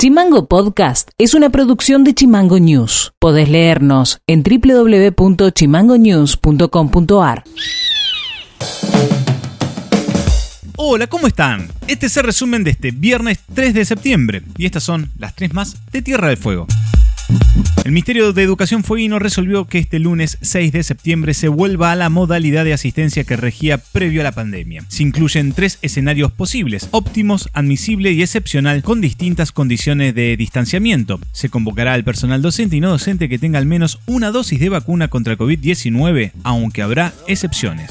Chimango Podcast es una producción de Chimango News. Podés leernos en www.chimangonews.com.ar. Hola, ¿cómo están? Este es el resumen de este viernes 3 de septiembre y estas son las tres más de Tierra del Fuego. El Ministerio de Educación Fueguino resolvió que este lunes 6 de septiembre se vuelva a la modalidad de asistencia que regía previo a la pandemia. Se incluyen tres escenarios posibles, óptimos, admisible y excepcional, con distintas condiciones de distanciamiento. Se convocará al personal docente y no docente que tenga al menos una dosis de vacuna contra COVID-19, aunque habrá excepciones.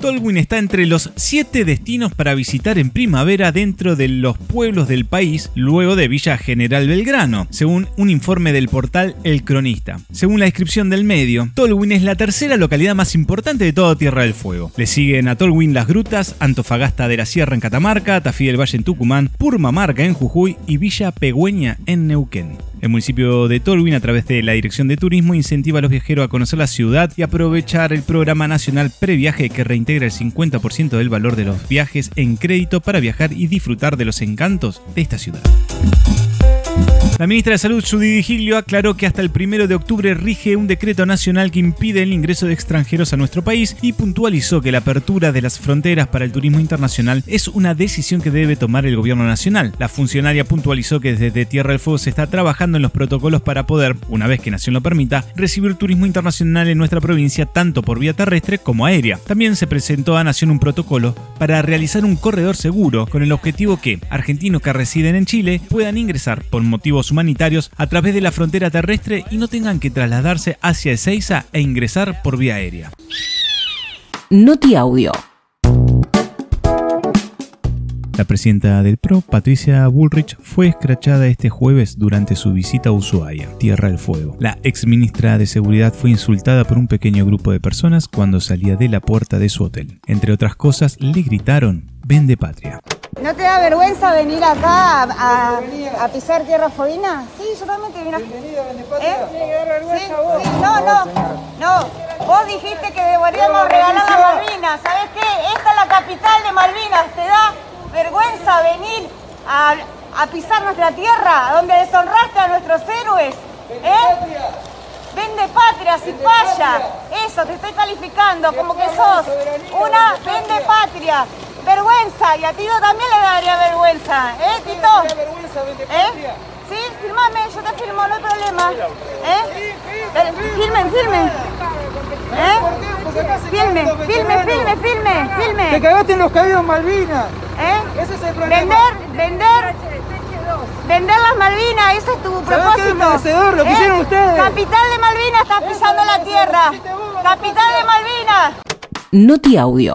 Tolwyn está entre los siete destinos para visitar en primavera dentro de los pueblos del país, luego de Villa General Belgrano según un informe del portal El Cronista. Según la descripción del medio, Tolwyn es la tercera localidad más importante de toda Tierra del Fuego. Le siguen a Tolwyn las Grutas, Antofagasta de la Sierra en Catamarca, Tafí del Valle en Tucumán, Purmamarca en Jujuy y Villa Pegüeña en Neuquén. El municipio de Tolwyn, a través de la Dirección de Turismo, incentiva a los viajeros a conocer la ciudad y aprovechar el programa nacional Previaje que reintegra el 50% del valor de los viajes en crédito para viajar y disfrutar de los encantos de esta ciudad. La ministra de Salud, Judy Giglio, aclaró que hasta el 1 de octubre rige un decreto nacional que impide el ingreso de extranjeros a nuestro país y puntualizó que la apertura de las fronteras para el turismo internacional es una decisión que debe tomar el gobierno nacional. La funcionaria puntualizó que desde Tierra del Fuego se está trabajando en los protocolos para poder, una vez que Nación lo permita, recibir turismo internacional en nuestra provincia tanto por vía terrestre como aérea. También se presentó a Nación un protocolo para realizar un corredor seguro con el objetivo que argentinos que residen en Chile puedan ingresar por motivos humanitarios a través de la frontera terrestre y no tengan que trasladarse hacia Ezeiza e ingresar por vía aérea. Noti Audio. La presidenta del PRO, Patricia Bullrich, fue escrachada este jueves durante su visita a Ushuaia, Tierra del Fuego. La ex ministra de Seguridad fue insultada por un pequeño grupo de personas cuando salía de la puerta de su hotel. Entre otras cosas, le gritaron, vende patria. ¿No te da vergüenza venir acá a, a, pisar tierra fodina? Sí, yo también te vine Bienvenido, ¿Eh? ¿Sí? ¿Sí? No, no, no. Vos dijiste que deberíamos regalar las Malvinas. ¿Sabes qué? Esta es la capital de Malvinas. ¿Te da vergüenza venir a, a pisar nuestra tierra, donde deshonraste a nuestros héroes? ¿Eh? Vende patria, si falla. Eso, te estoy calificando como que sos una vende patria. Vergüenza, y a Tito también le daría vergüenza, ¿eh, Tito? ¿Eh? Sí, filmame, yo te filmo, no hay problema. ¿Eh? Filmen, filmen. ¿Eh? Filme, filme, filme, filme, filme. Te cagaste en los caídos Malvinas. ¿Eh? Ese es el problema. Vender, vender. Vender las Malvinas, ese es tu propósito. Qué lo que ¿Eh? hicieron ustedes. Capital de Malvinas está pisando la tierra. Capital de Malvinas. Noti Audio.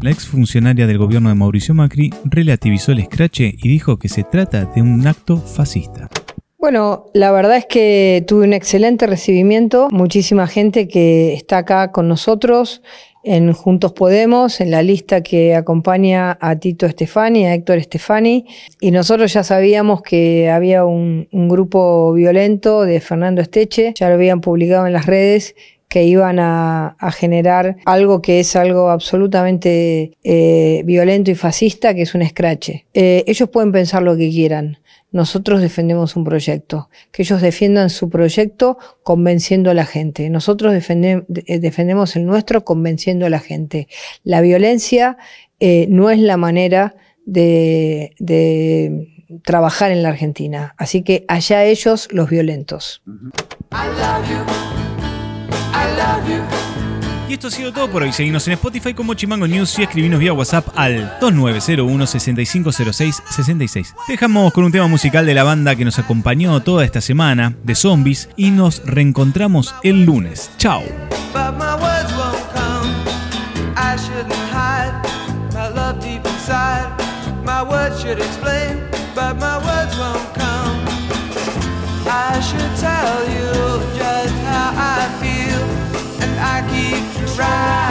La exfuncionaria del gobierno de Mauricio Macri relativizó el escrache y dijo que se trata de un acto fascista. Bueno, la verdad es que tuve un excelente recibimiento, muchísima gente que está acá con nosotros en Juntos Podemos, en la lista que acompaña a Tito Estefani, a Héctor Estefani, y nosotros ya sabíamos que había un, un grupo violento de Fernando Esteche, ya lo habían publicado en las redes que iban a, generar algo que es algo absolutamente eh, violento y fascista, que es un escrache. Eh, ellos pueden pensar lo que quieran. Nosotros defendemos un proyecto. Que ellos defiendan su proyecto convenciendo a la gente. Nosotros eh, defendemos el nuestro convenciendo a la gente. La violencia no es la manera de trabajar en la Argentina. Así que allá ellos los violentos. Y esto ha sido todo por hoy. Seguimos en Spotify como Chimango News y escribinos vía WhatsApp al 2901-6506-66. Dejamos con un tema musical de la banda que nos acompañó toda esta semana, de Zombies, y nos reencontramos el lunes. Chao. right.